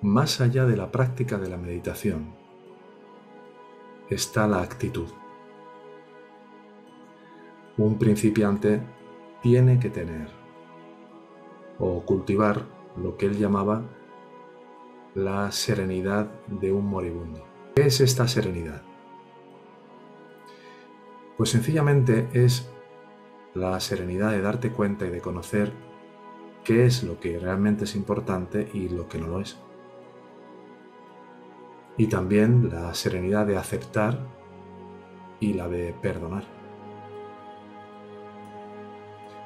más allá de la práctica de la meditación, está la actitud. Un principiante tiene que tener o cultivar lo que él llamaba la serenidad de un moribundo. ¿Qué es esta serenidad? Pues sencillamente es la serenidad de darte cuenta y de conocer qué es lo que realmente es importante y lo que no lo es. Y también la serenidad de aceptar y la de perdonar.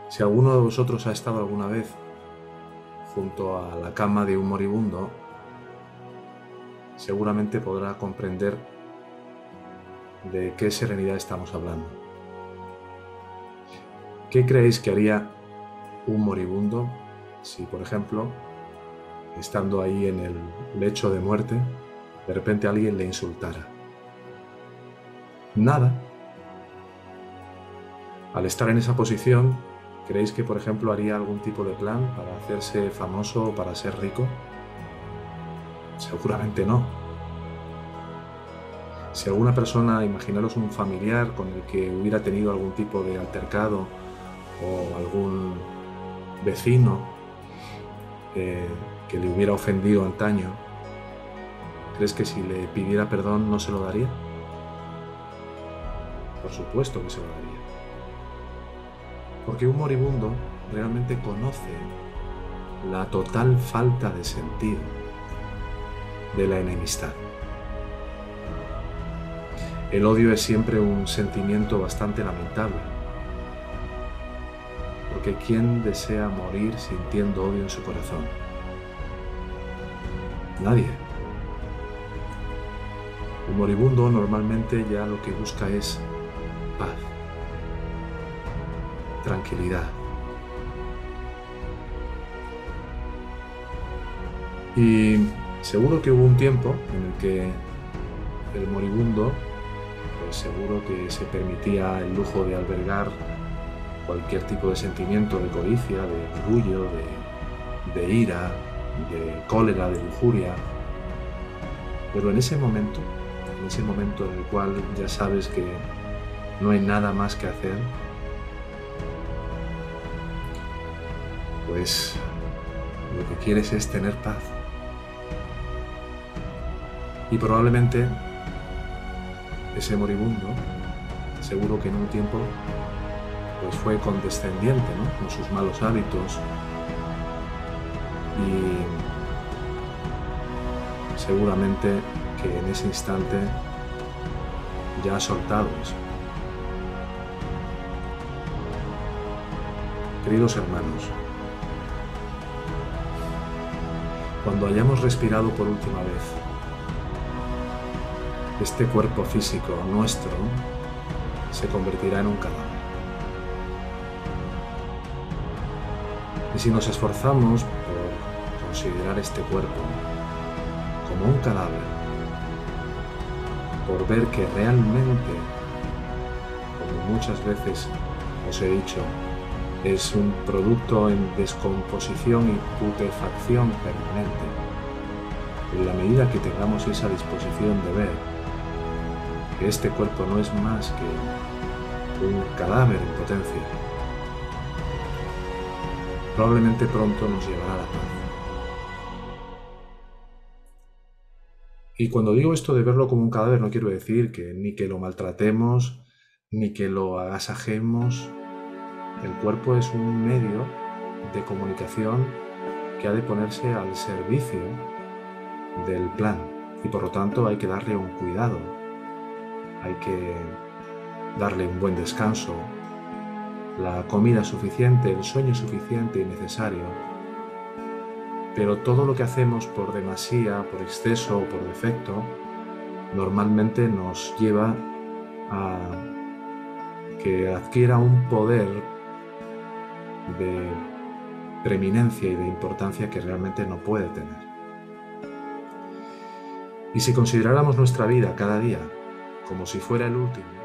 Si alguno de vosotros ha estado alguna vez junto a la cama de un moribundo, seguramente podrá comprender de qué serenidad estamos hablando. ¿Qué creéis que haría un moribundo si, por ejemplo, estando ahí en el lecho de muerte, de repente alguien le insultara? Nada. Al estar en esa posición, ¿creéis que, por ejemplo, haría algún tipo de plan para hacerse famoso o para ser rico? Seguramente no. Si alguna persona, imaginaros un familiar con el que hubiera tenido algún tipo de altercado o algún vecino eh, que le hubiera ofendido antaño, ¿crees que si le pidiera perdón no se lo daría? Por supuesto que se lo daría. Porque un moribundo realmente conoce la total falta de sentido de la enemistad. El odio es siempre un sentimiento bastante lamentable, porque ¿quién desea morir sintiendo odio en su corazón? Nadie. El moribundo normalmente ya lo que busca es paz, tranquilidad. Y seguro que hubo un tiempo en el que el moribundo pues seguro que se permitía el lujo de albergar cualquier tipo de sentimiento de codicia, de orgullo, de, de ira, de cólera, de lujuria. Pero en ese momento, en ese momento en el cual ya sabes que no hay nada más que hacer, pues lo que quieres es tener paz. Y probablemente ese moribundo, seguro que en un tiempo pues fue condescendiente con sus malos hábitos y seguramente que en ese instante ya ha soltado eso. Queridos hermanos, cuando hayamos respirado por última vez, este cuerpo físico nuestro se convertirá en un cadáver. Y si nos esforzamos por considerar este cuerpo como un cadáver, por ver que realmente, como muchas veces os he dicho, es un producto en descomposición y putefacción permanente, en la medida que tengamos esa disposición de ver este cuerpo no es más que un cadáver en potencia, probablemente pronto nos llevará a la paz. Y cuando digo esto de verlo como un cadáver, no quiero decir que ni que lo maltratemos, ni que lo agasajemos. El cuerpo es un medio de comunicación que ha de ponerse al servicio del plan y por lo tanto hay que darle un cuidado, hay que darle un buen descanso, la comida suficiente, el sueño suficiente y necesario. Pero todo lo que hacemos por demasía, por exceso o por defecto, normalmente nos lleva a que adquiera un poder de preeminencia y de importancia que realmente no puede tener. Y si consideráramos nuestra vida cada día como si fuera el último,